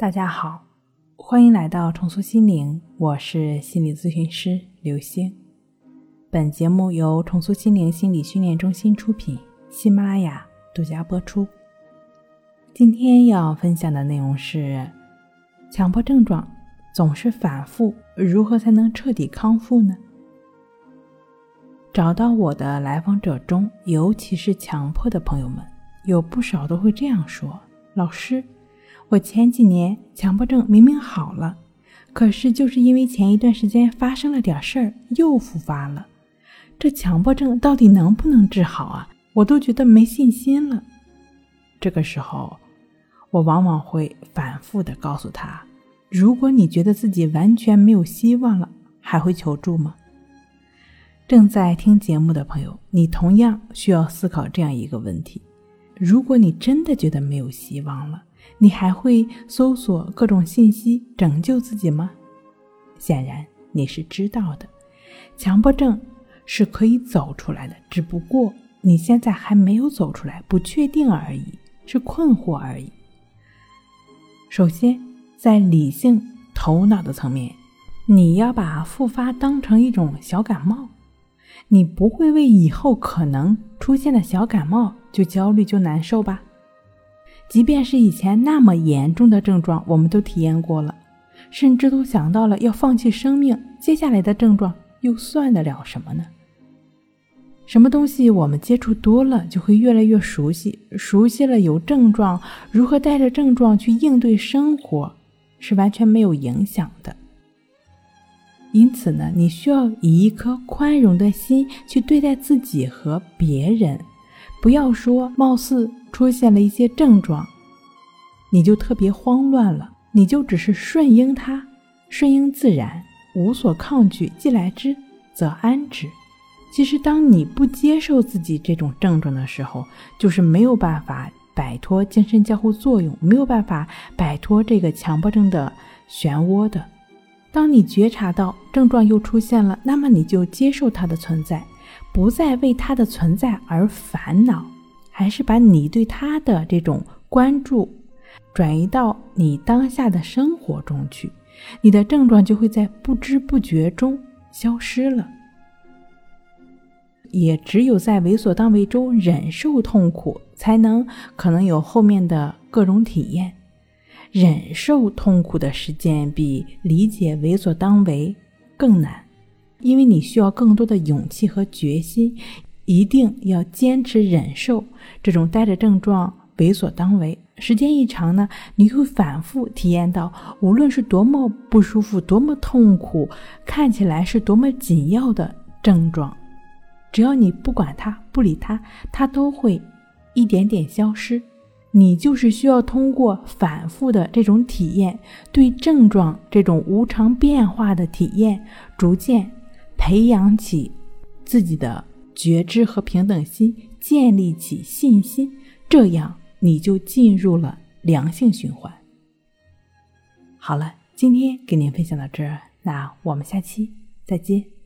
大家好，欢迎来到重塑心灵，我是心理咨询师刘星。本节目由重塑心灵心理训练中心出品，喜马拉雅独家播出。今天要分享的内容是：强迫症状总是反复，如何才能彻底康复呢？找到我的来访者中，尤其是强迫的朋友们，有不少都会这样说：“老师。”我前几年强迫症明明好了，可是就是因为前一段时间发生了点事儿，又复发了。这强迫症到底能不能治好啊？我都觉得没信心了。这个时候，我往往会反复的告诉他：如果你觉得自己完全没有希望了，还会求助吗？正在听节目的朋友，你同样需要思考这样一个问题：如果你真的觉得没有希望了，你还会搜索各种信息拯救自己吗？显然你是知道的，强迫症是可以走出来的，只不过你现在还没有走出来，不确定而已，是困惑而已。首先，在理性头脑的层面，你要把复发当成一种小感冒，你不会为以后可能出现的小感冒就焦虑就难受吧？即便是以前那么严重的症状，我们都体验过了，甚至都想到了要放弃生命，接下来的症状又算得了什么呢？什么东西我们接触多了，就会越来越熟悉，熟悉了有症状，如何带着症状去应对生活，是完全没有影响的。因此呢，你需要以一颗宽容的心去对待自己和别人。不要说貌似出现了一些症状，你就特别慌乱了，你就只是顺应它，顺应自然，无所抗拒，既来之则安之。其实，当你不接受自己这种症状的时候，就是没有办法摆脱精神交互作用，没有办法摆脱这个强迫症的漩涡的。当你觉察到症状又出现了，那么你就接受它的存在。不再为它的存在而烦恼，还是把你对他的这种关注转移到你当下的生活中去，你的症状就会在不知不觉中消失了。也只有在为所当为中忍受痛苦，才能可能有后面的各种体验。忍受痛苦的时间比理解为所当为更难。因为你需要更多的勇气和决心，一定要坚持忍受这种带着症状为所当为。时间一长呢，你会反复体验到，无论是多么不舒服、多么痛苦，看起来是多么紧要的症状，只要你不管它、不理它，它都会一点点消失。你就是需要通过反复的这种体验，对症状这种无常变化的体验，逐渐。培养起自己的觉知和平等心，建立起信心，这样你就进入了良性循环。好了，今天给您分享到这儿，那我们下期再见。